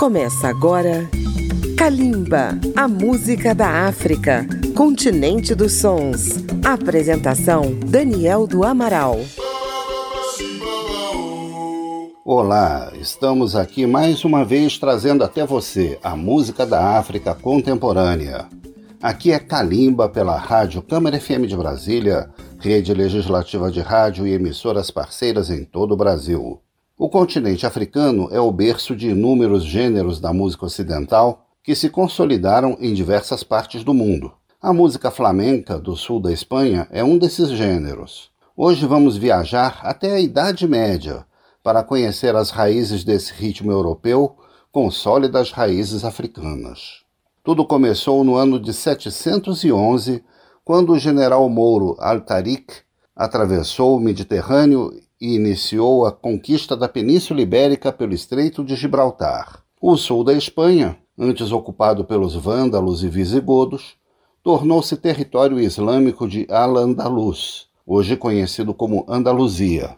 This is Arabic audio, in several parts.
Começa agora Kalimba, a música da África, continente dos sons. Apresentação Daniel do Amaral. Olá, estamos aqui mais uma vez trazendo até você a música da África contemporânea. Aqui é Kalimba pela Rádio Câmara FM de Brasília, rede legislativa de rádio e emissoras parceiras em todo o Brasil. O continente africano é o berço de inúmeros gêneros da música ocidental que se consolidaram em diversas partes do mundo. A música flamenca do sul da Espanha é um desses gêneros. Hoje vamos viajar até a Idade Média para conhecer as raízes desse ritmo europeu com sólidas raízes africanas. Tudo começou no ano de 711, quando o general mouro Al-Tariq atravessou o Mediterrâneo e iniciou a conquista da Península Ibérica pelo Estreito de Gibraltar. O sul da Espanha, antes ocupado pelos vândalos e visigodos, tornou-se território islâmico de Al-Andalus, hoje conhecido como Andaluzia.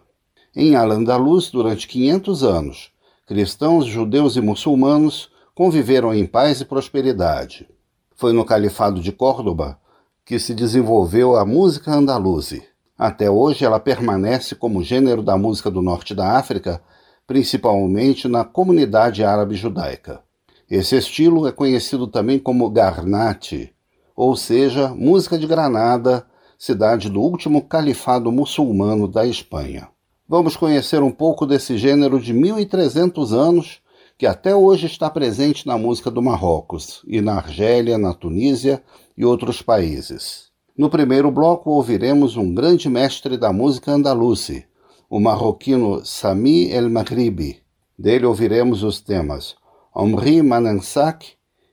Em Al-Andalus, durante 500 anos, cristãos, judeus e muçulmanos conviveram em paz e prosperidade. Foi no Califado de Córdoba que se desenvolveu a música andaluze. Até hoje, ela permanece como gênero da música do norte da África, principalmente na comunidade árabe judaica. Esse estilo é conhecido também como Garnate, ou seja, música de Granada, cidade do último califado muçulmano da Espanha. Vamos conhecer um pouco desse gênero de 1300 anos que até hoje está presente na música do Marrocos e na Argélia, na Tunísia e outros países. No primeiro bloco, ouviremos um grande mestre da música andaluce, o marroquino Sami El Maghribi. Dele ouviremos os temas Omri Manansak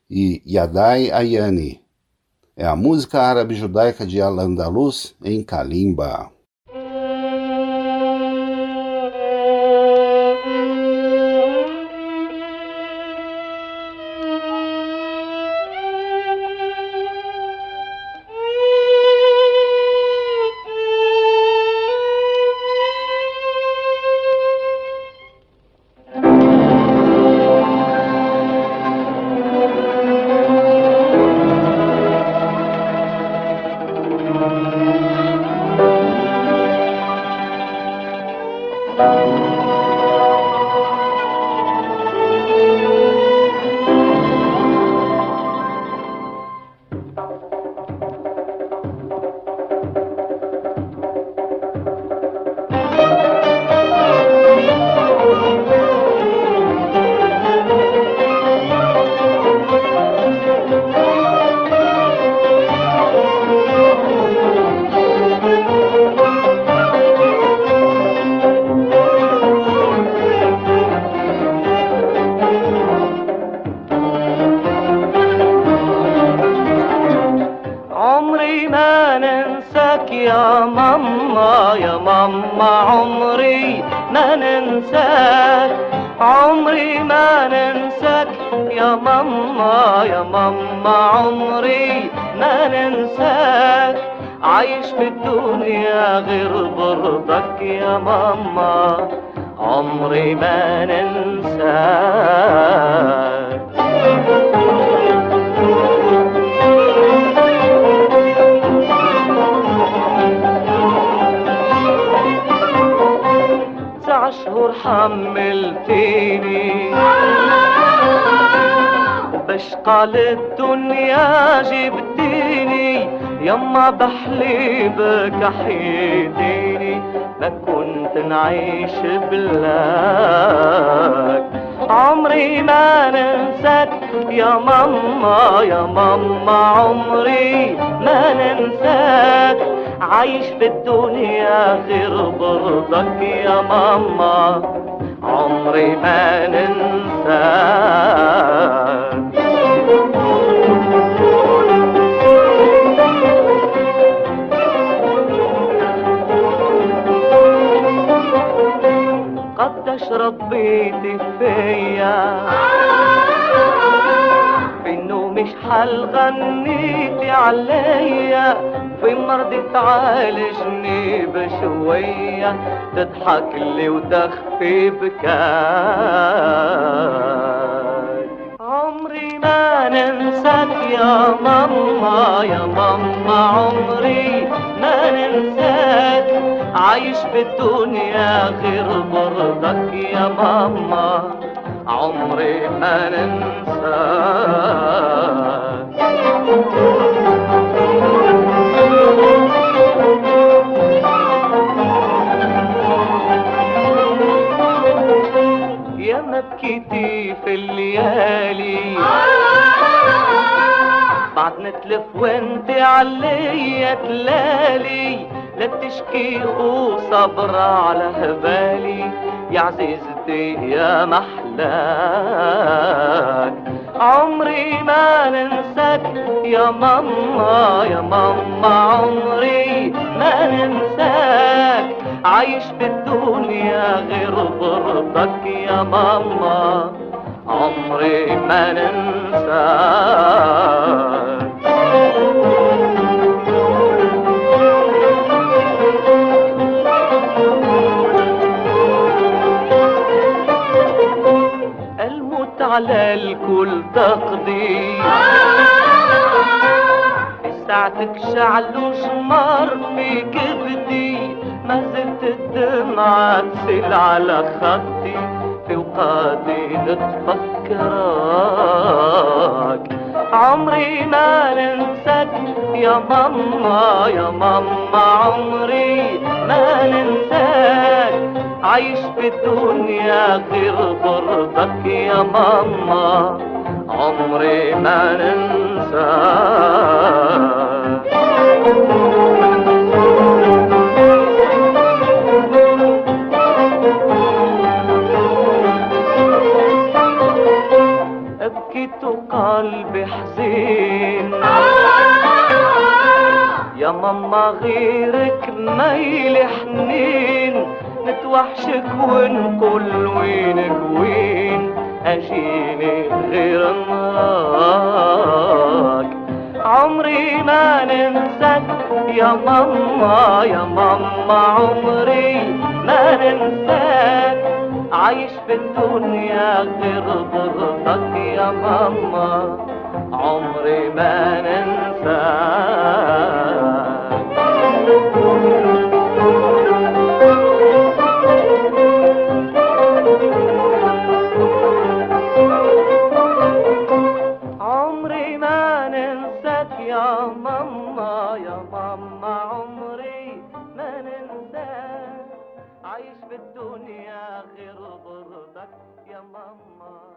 e Yadai Ayani. É a música árabe judaica de Al-Andalus em Kalimba. حملتيني. بشقى للدنيا جبتيني يما بحليبك احيديني ما كنت نعيش بلاك عمري ما ننساك يا ماما يا ماما عمري ما ننساك. عايش في الدنيا غير برضك يا ماما عمري ما ننسى ربيتي فيا. انه مش حل غنيتي عليا. في مرضي تعالجني بشوية. تضحك لي وتخفي بكاي. يا ماما يا ماما عمري ما ننساك. عايش بالدنيا غير برضك يا ماما. عمري ما ننساك بكيتي في الليالي. بعد نتلف وانت عليا تلالي. لا تشكي وصبر على هبالي يا عزيزتي يا محلاك. عمري ما ننساك يا ماما يا ماما عمري ما ننساك. عايش في الدنيا غير برضك يا ماما عمري ما ننساك. على الكل تقدير ساعتك شعل شمر في كبدي ما زلت الدمعة تسيل على خدي. في وقادي نتفكرك عمري ما ننساك يا ماما يا ماما عمري ما ننساك. عايش في الدنيا غير برضك يا ماما. عمري ما ننساك بكيت وقلبي حزين. يا ماما غيرك ما يلحنين. نتوحشك ونقول وينك وين أجيني غير نراك عمري ما ننساك يا ماما يا ماما عمري ما ننساك. عايش في الدنيا غير ضرتك يا ماما عمري ما ننساك. يا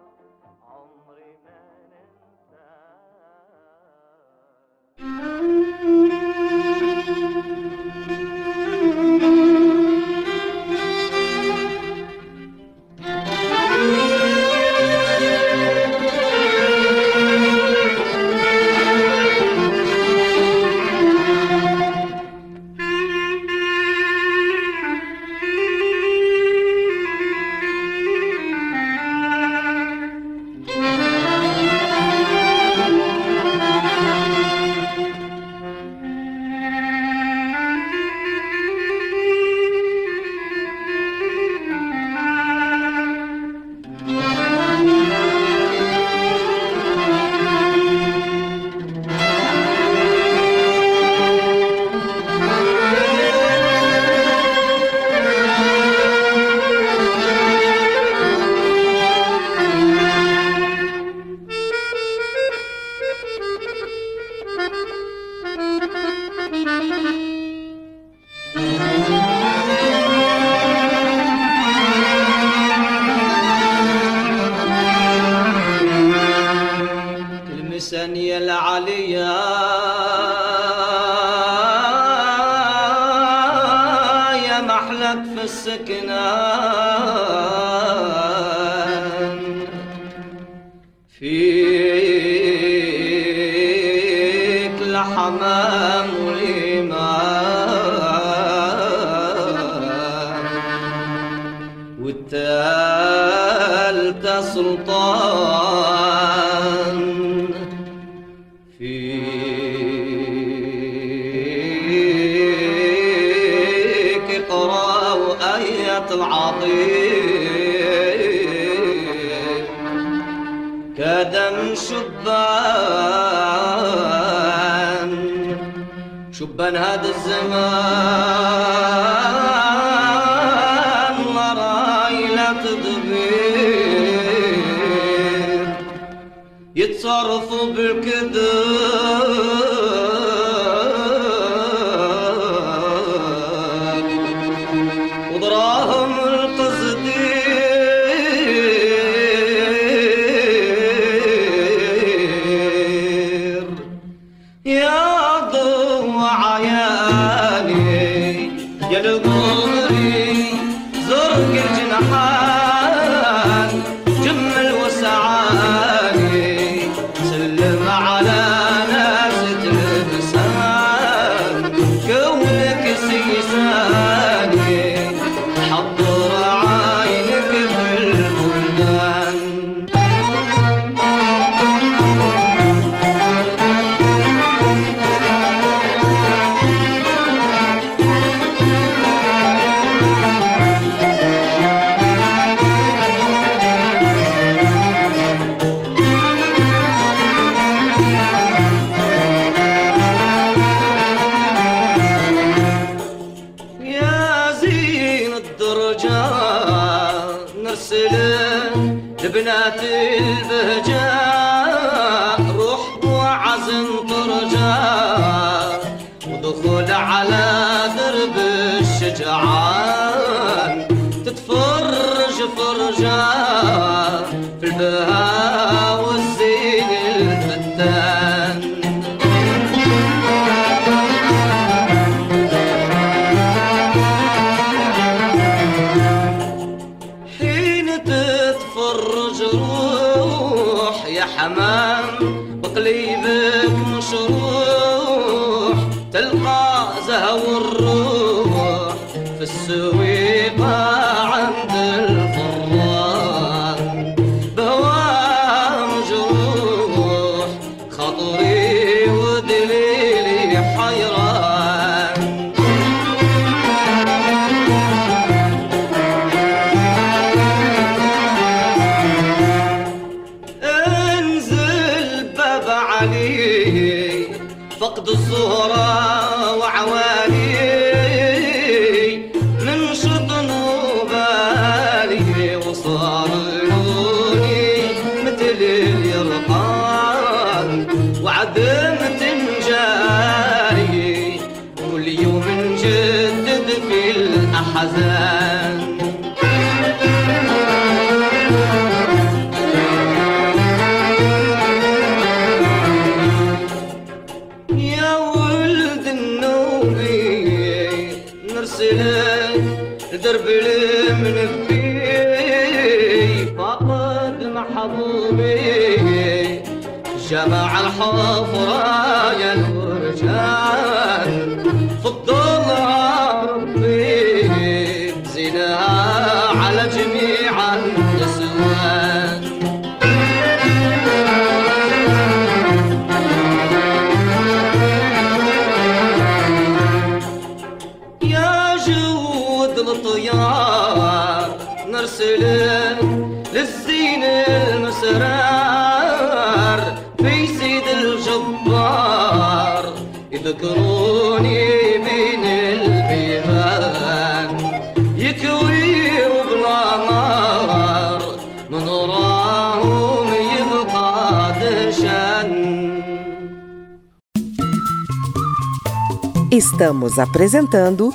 Estamos apresentando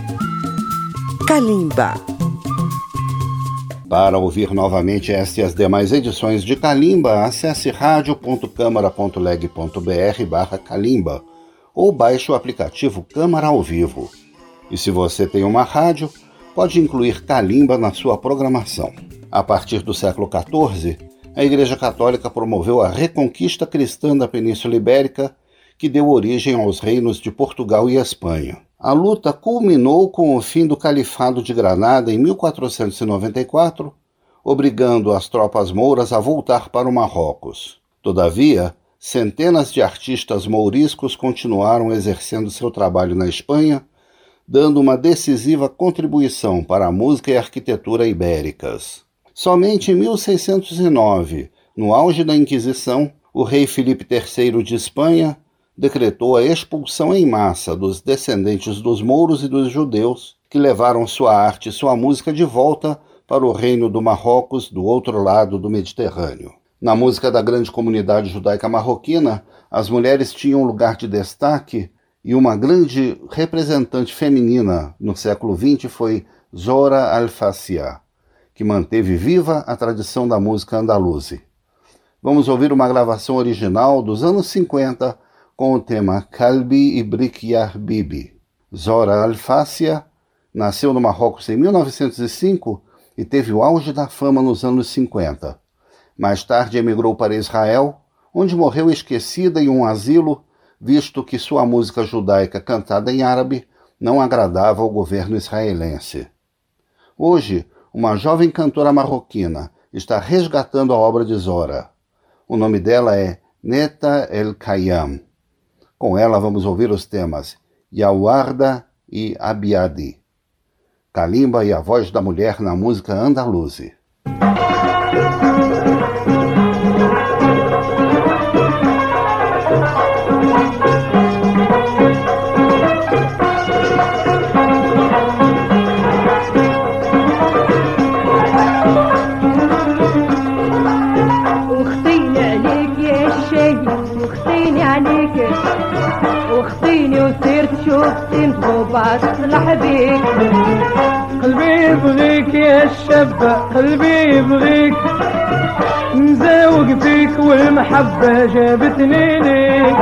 Kalimba. Para ouvir novamente esta e as demais edições de Kalimba, acesse radio.câmara.leg.br barra Kalimba ou baixe o aplicativo Câmara ao Vivo. E se você tem uma rádio, pode incluir Kalimba na sua programação. A partir do século XIV, a Igreja Católica promoveu a reconquista cristã da Península Ibérica, que deu origem aos reinos de Portugal e Espanha. A luta culminou com o fim do Califado de Granada em 1494, obrigando as tropas mouras a voltar para o Marrocos. Todavia, centenas de artistas mouriscos continuaram exercendo seu trabalho na Espanha, dando uma decisiva contribuição para a música e arquitetura ibéricas. Somente em 1609, no auge da Inquisição, o rei Filipe III de Espanha decretou a expulsão em massa dos descendentes dos mouros e dos judeus que levaram sua arte e sua música de volta para o reino do Marrocos do outro lado do Mediterrâneo. Na música da grande comunidade judaica marroquina, as mulheres tinham lugar de destaque e uma grande representante feminina no século XX foi Zora Al-Fassia, que manteve viva a tradição da música andaluze. Vamos ouvir uma gravação original dos anos 50 com o tema Kalbi Ibrik Bibi. Zora Al-Fassia nasceu no Marrocos em 1905 e teve o auge da fama nos anos 50. Mais tarde emigrou para Israel, onde morreu esquecida em um asilo, visto que sua música judaica cantada em árabe não agradava ao governo israelense. Hoje, uma jovem cantora marroquina está resgatando a obra de Zora. O nome dela é Neta El Kayam. Com ela vamos ouvir os temas Yawarda e Abiadi. Kalimba e a voz da mulher na música andaluze. تصلح بيك قلبي يبغيك يا الشابة قلبي يبغيك. مزاوق فيك والمحبة جابتني ليك.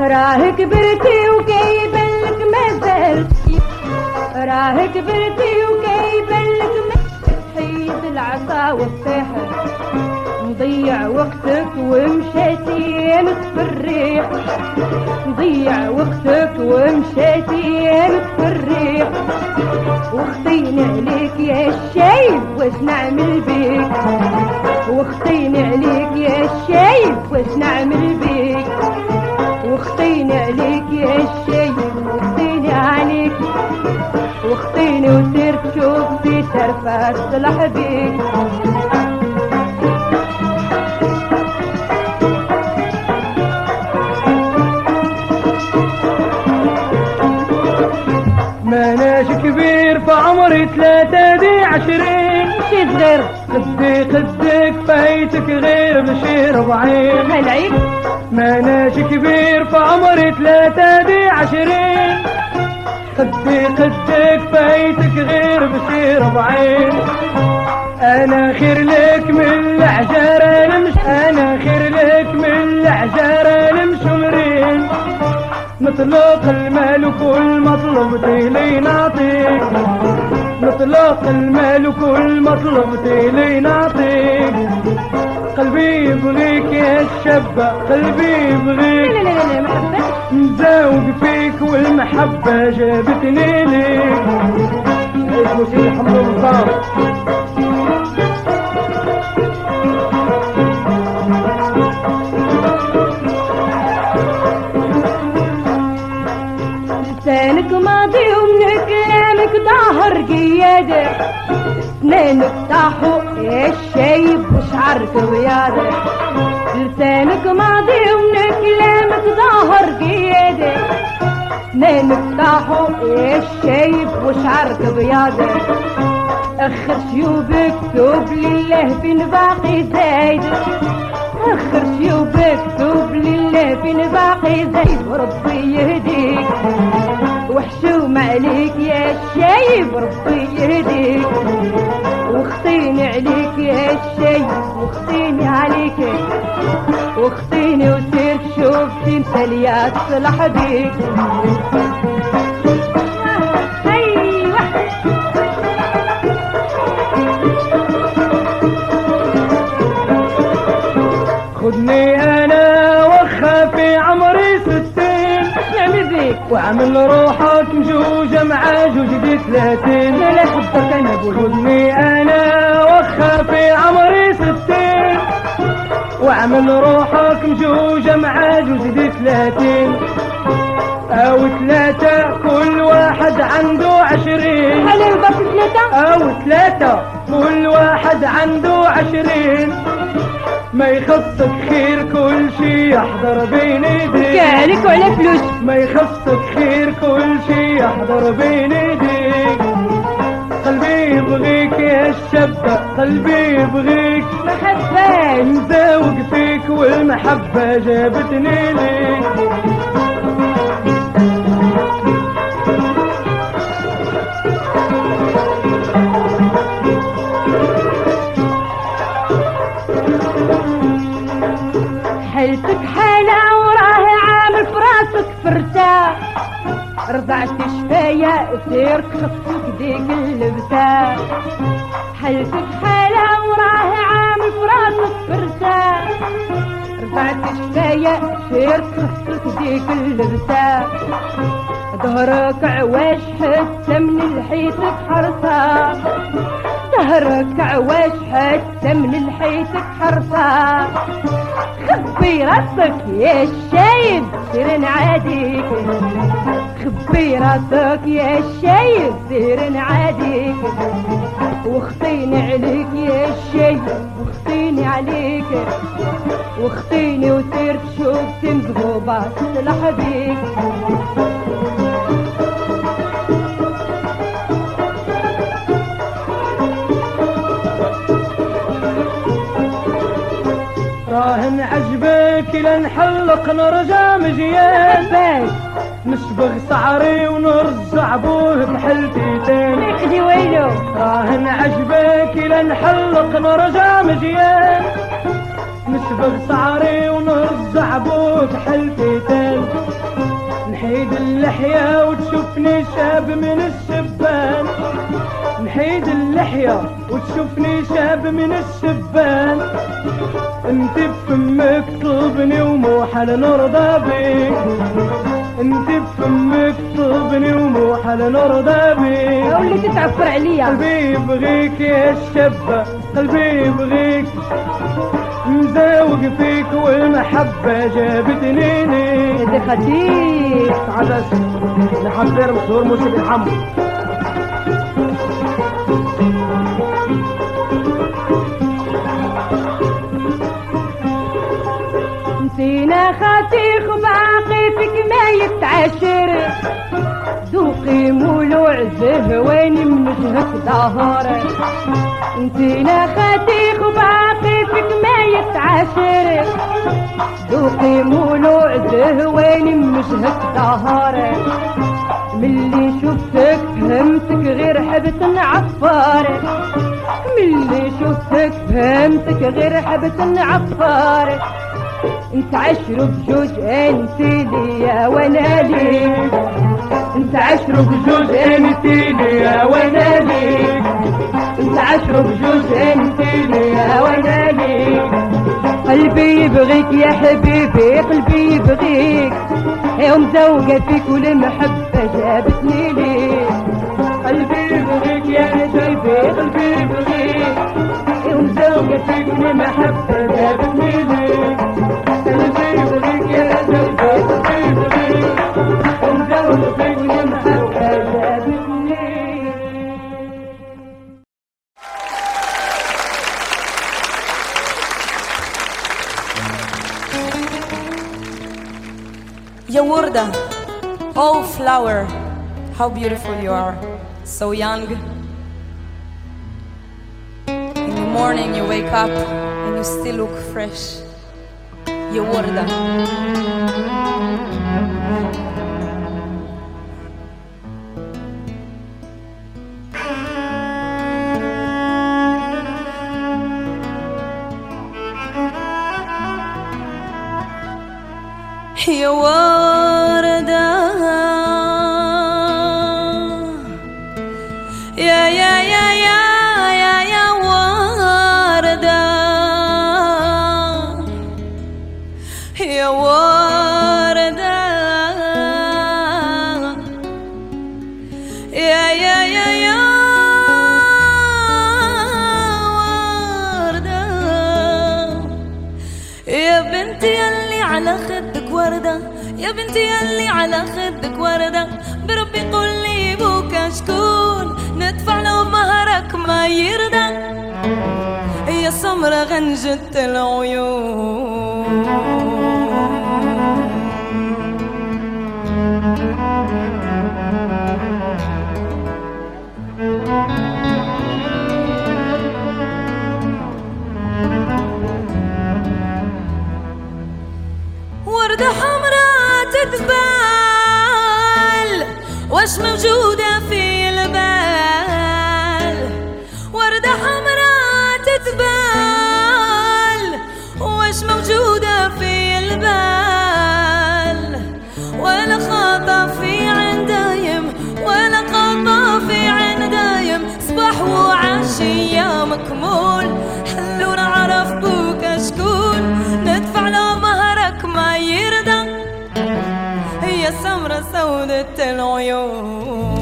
راه كبرتي وكيبلك مازال راه كبرتي والسحر مضيع وقتك ومشيتي في الريح. مضيع وقتك ومشيتي في الريح. وخطيني عليك يا الشايب واش نعمل بيك وخطيني عليك يا الشايب واش نعمل بيك وخطيني عليك يا الشايب وخطيني عليك. وخطيني تصلح بيك ماناش كبير في عمري ثلاثة دي عشرين. شي صغير خدي خدك فايتك غير بشي ربعين هالعيب ماناش كبير في عمري ثلاثة دي عشرين. خدي خدك فايتك غير بشي ربعين أنا خير لك من العجارة نمش أنا خير لك من العجارة نمشمرين مطلق المال وكل مطلب لي نعطيك. مطلق المال وكل مطلب لي نعطيك. قلبي يبغيك يا الشابة قلبي يبغيك. لا لا لا حبيتش مزاوق فيك والمحبة جابتني ليك. سيدي حمد مصطفى لسانك ماضي ومن كلامك ظاهر قيادة. اسنانك طاحوا يا الشايب وشعرك بياضة لسانك ماضي ومن كلامك ظاهر قيادة اسنانك طاحوا يا الشايب وشعرك بياضة اخر شيوبك توب لله فين باقي زايد اخر شيوبك توب لله فين باقي زايد وربي يهديك وحشوم عليك يا الشايب ربي يهديك. وخطيني عليك يا الشايب وخطيني عليك. وخطيني وسير شوفتي مثاليات صلح بيك. أيوه. خدني واعمل روحك مجوجة مع جوجتي ثلاثين. لا لا حبك أنا أبوي خدني أنا وخا في عمري ستين. واعمل روحك مجوجة مع جوجتي ثلاثين. أو ثلاثة كل واحد عنده عشرين. على ثلاثة كل واحد عنده عشرين. ما يخصك خير كل شي يحضر بين ايديك كالك وعلى فلوس. ما يخصك خير كل شي يحضر بين ايديك قلبي يبغيك يا الشابة قلبي يبغيك. محبان مزاوق فيك والمحبة جابتني ليك. حالتك حالة وراه عامل فراسك فرتا رضعت شفايا سير خصك ديك اللبسة. حالتك حالة وراه عامل فراسك فرتا رضعت شفايا سير خصك ديك اللبسة. ظهرك عواش حتى من الحيتك حرصة. ظهرك عواش حتى من الحيتك حرصة. خبي راسك يا الشايب سير نعاديك خبي راسك يا الشايب سير نعاديك وخطيني عليك يا الشايب وخطيني عليك. وخطيني وسير تشوف تنقبوبة تصلح بيك راهن عجبك لنحلق نرجع مجيان باش نصبغ شعري ونرجع بوه بحلتي تاني اخدي ويلو. راهن عجبك لنحلق نرجع مجيان نصبغ شعري ونرجع بوه بحلتي تاني نحيد اللحية وتشوفني شاب من الشبان. نحيد اللحية وتشوفني شاب من الشبان. انت بفمك طلبني ومو حل نرضى بيك انت بفمك طلبني ومو حل نرضى بيك واللي تتعفر عليا. قلبي يبغيك يا الشابة قلبي يبغيك. مزاوق فيك والمحبة جابتني ليك يا خطير عدس نحضر مشهور موسى بن خاطيخ باقي فيك ما يتعاشر ذوقي مولوع زهواني من وجهك ظهر خاطيخ باقي فيك ما يتعاشر ذوقي مولوع زهواني من وجهك ظهر ملي شفتك فهمتك غير حبت نعفار ملي شفتك فهمتك غير حبت نعفار انت عشر بجوج انت ليا وأنا ليك انت عشر بجوج انت ليا وأنا ليك انت عشر بجوج انت ليا وأنا ليك قلبي يبغيك يا حبيبي قلبي يبغيك. يوم زوجة فيك والمحبة جابتني ليك. قلبي يبغيك يا حبيبي قلبي يبغيك. يوم زوجة فيك والمحبة جابتني ليك. Yawurda, oh flower, how beautiful you are, so young. In the morning you wake up and you still look fresh. Yawurda. يا وردة يا بنتي يلي على خدك وردة. بربي قول لي بوك شكون ندفع له مهرك ما يرضى. يا سمرة غنجة العيون. واش موجودة سودة العيون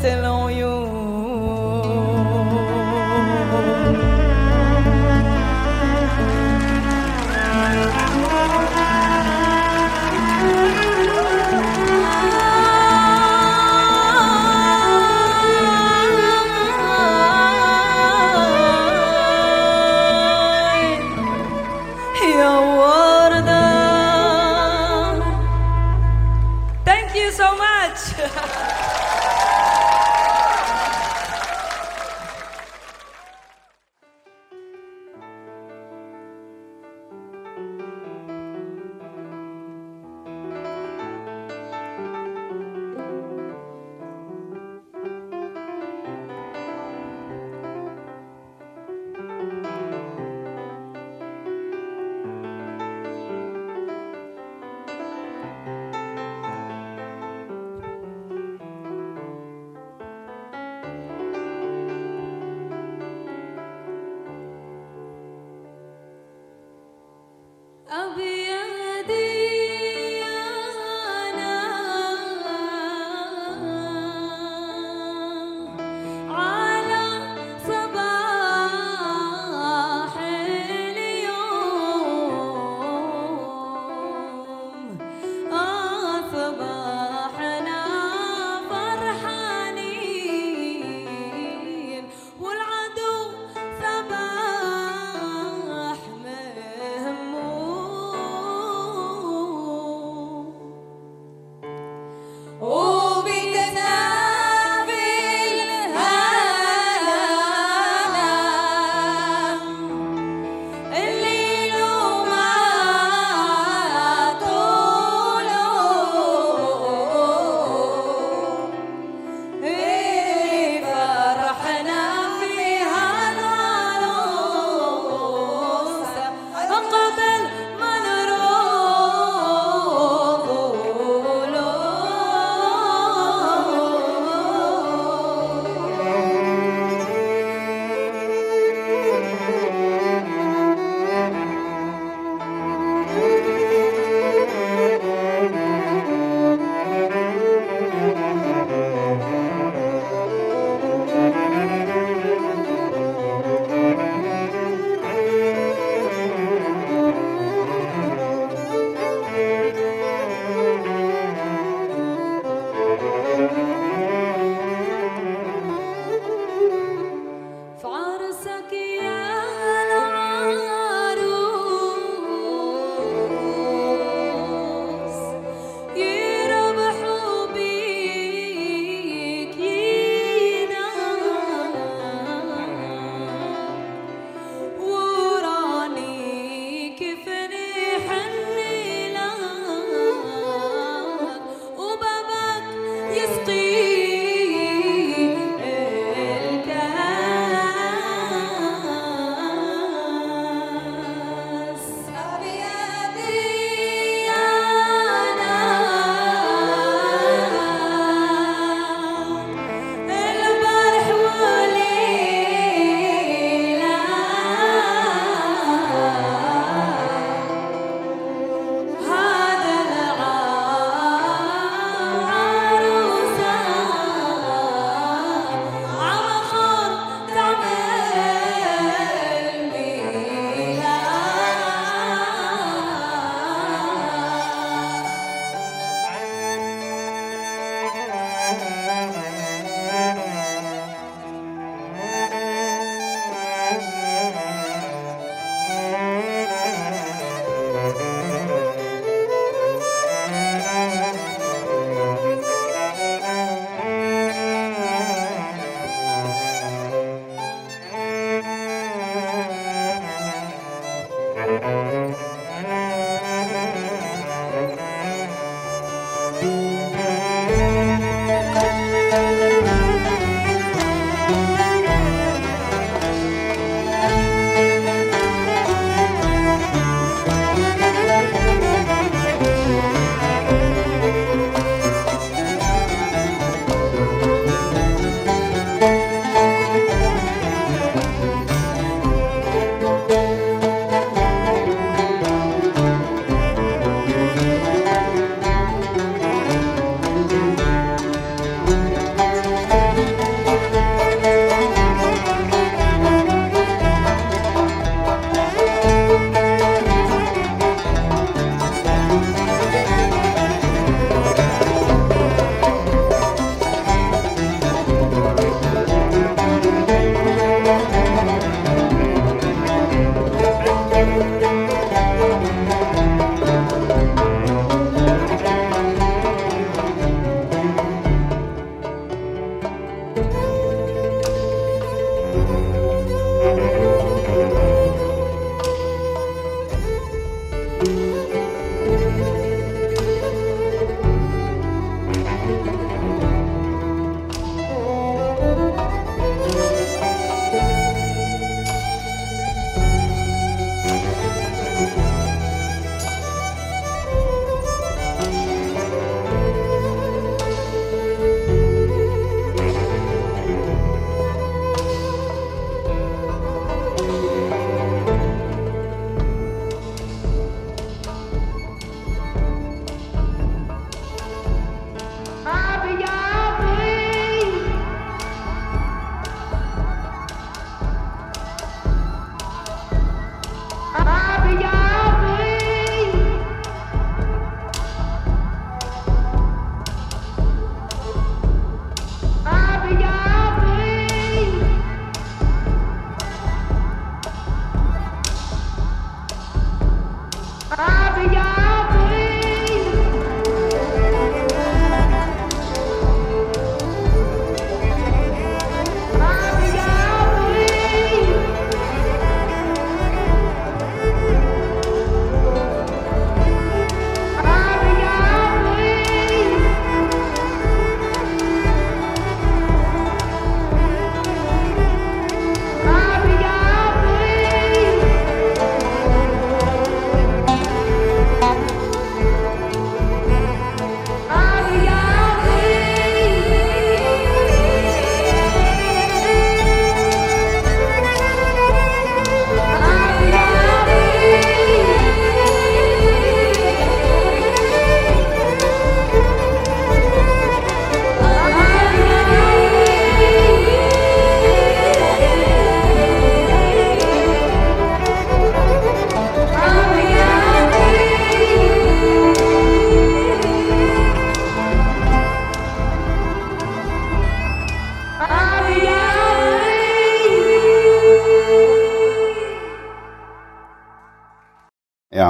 Tell lo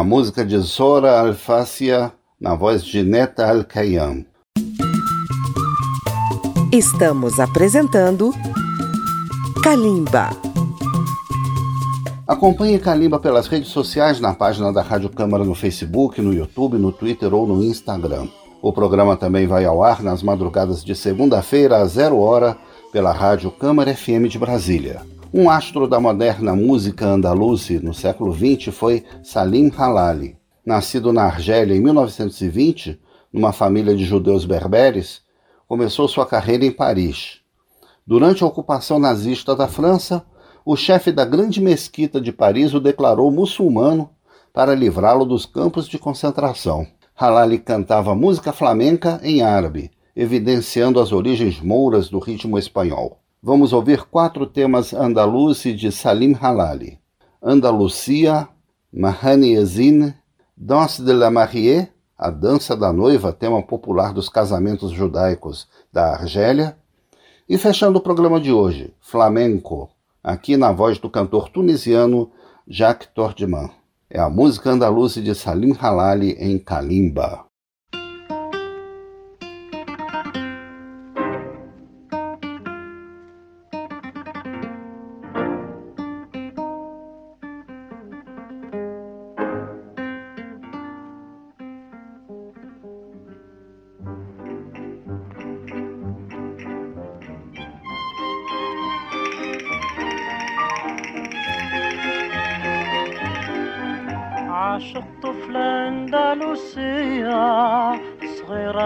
a música de Zora Alfácia na voz de Neta Al-Kayam. Estamos apresentando Kalimba. Acompanhe Kalimba pelas redes sociais na página da Rádio Câmara no Facebook, no YouTube, no Twitter ou no Instagram. O programa também vai ao ar nas madrugadas de segunda-feira às zero hora pela Rádio Câmara FM de Brasília. Um astro da moderna música andaluze no século XX foi Salim Halali. Nascido na Argélia em 1920, numa família de judeus berberes, começou sua carreira em Paris. Durante a ocupação nazista da França, o chefe da grande mesquita de Paris o declarou muçulmano para livrá-lo dos campos de concentração. Halali cantava música flamenca em árabe, evidenciando as origens mouras do ritmo espanhol. Vamos ouvir quatro temas andaluze de Salim Halali: Andalucia, Mahani Ezine, Danse de la Mariée, a dança da noiva, tema popular dos casamentos judaicos da Argélia. E fechando o programa de hoje, Flamenco, aqui na voz do cantor tunisiano Jacques Tordiman. É a música andaluze de Salim Halali em Kalimba.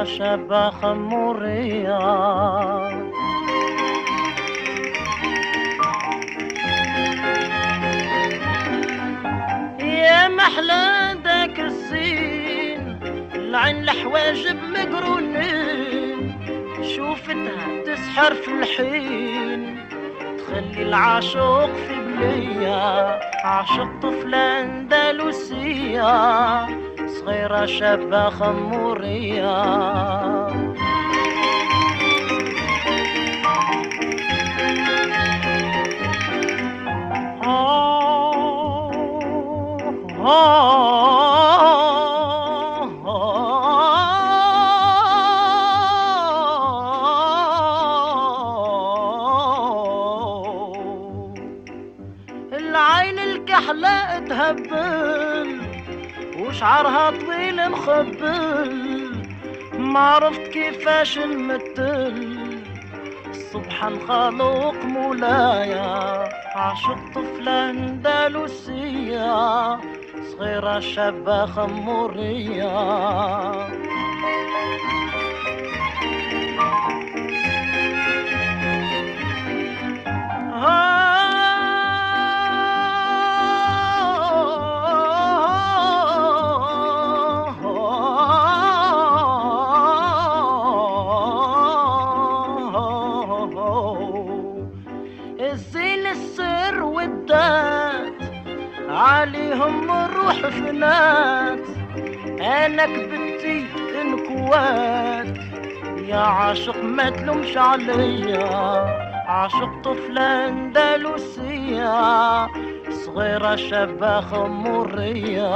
شابة خمورية يا محلى داك الزين العين الحواجب مقرونين شوفتها تسحر في الحين تخلي العاشق في بلية عاشق طفلة أندلسية. صغيرة شابة خمورية العين مخبل ما عرفت كيفاش نمثل سبحان خالق مولايا عاشق طفلة أندلسية صغيرة شابة خمورية. ما تلومش عليا عاشق طفلة أندلسية صغيرة شابة خمورية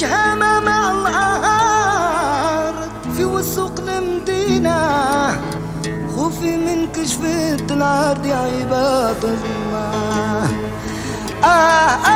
شهامة مع العهار في وسوق المدينة خوفي من كشفة العرض يا عباد الله. آه آه.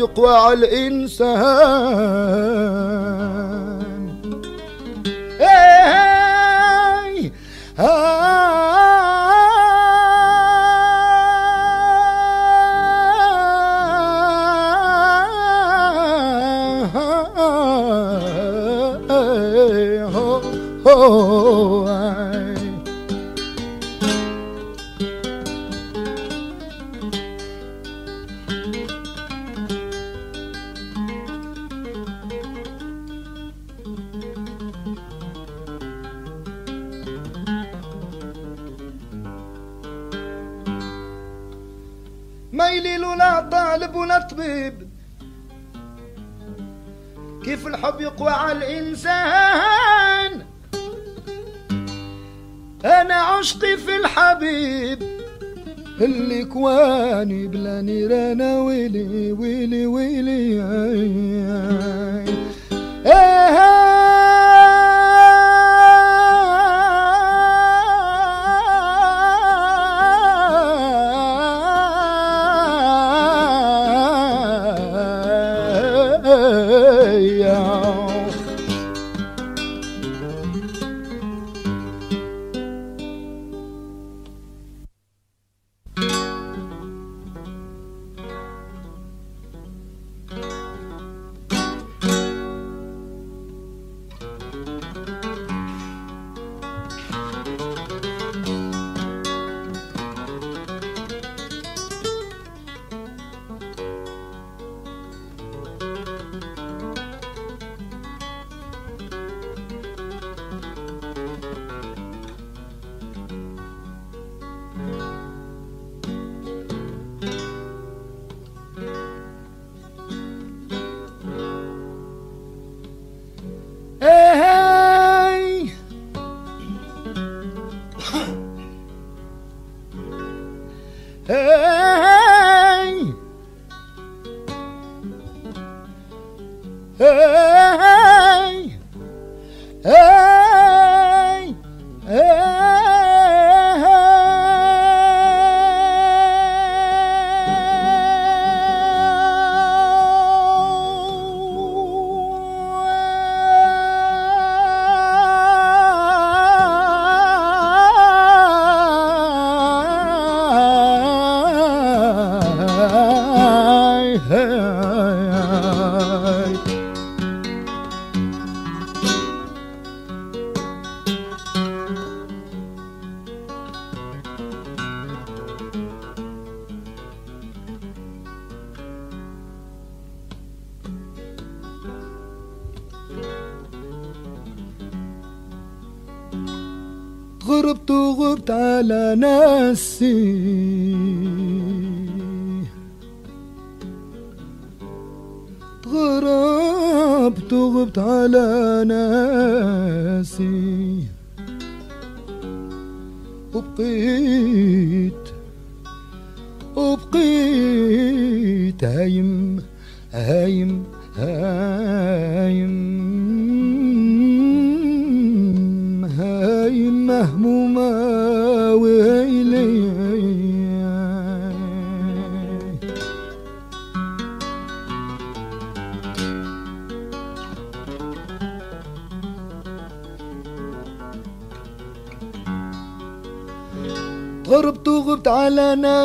يقوى على الإنسان هاي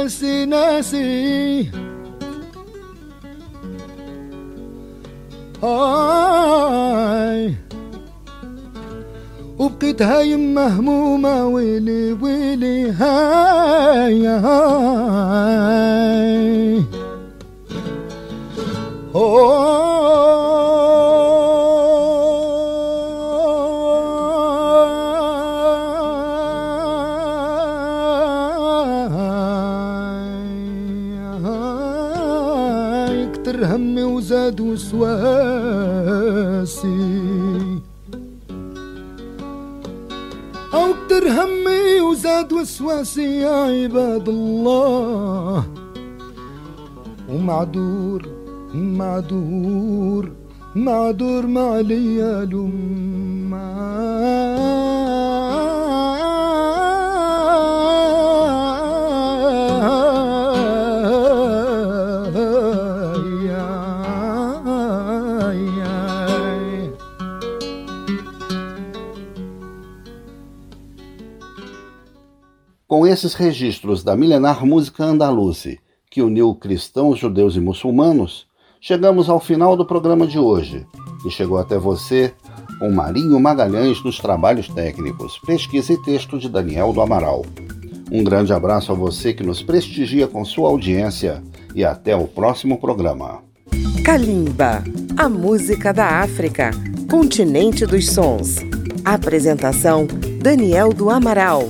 ناسي ناسي هاي وبقيت هايم مهمومة ويلي ويلي هاي. هاي هاي وسواسي. أو كتر همي وزاد وسواسي يا عباد الله. ومعدور معدور معدور مع ليال Esses registros da milenar música andaluze, que uniu cristãos, judeus e muçulmanos, chegamos ao final do programa de hoje e chegou até você com Marinho Magalhães nos trabalhos técnicos, pesquisa e texto de Daniel do Amaral. Um grande abraço a você que nos prestigia com sua audiência e até o próximo programa. Kalimba, a música da África, continente dos sons. Apresentação: Daniel do Amaral.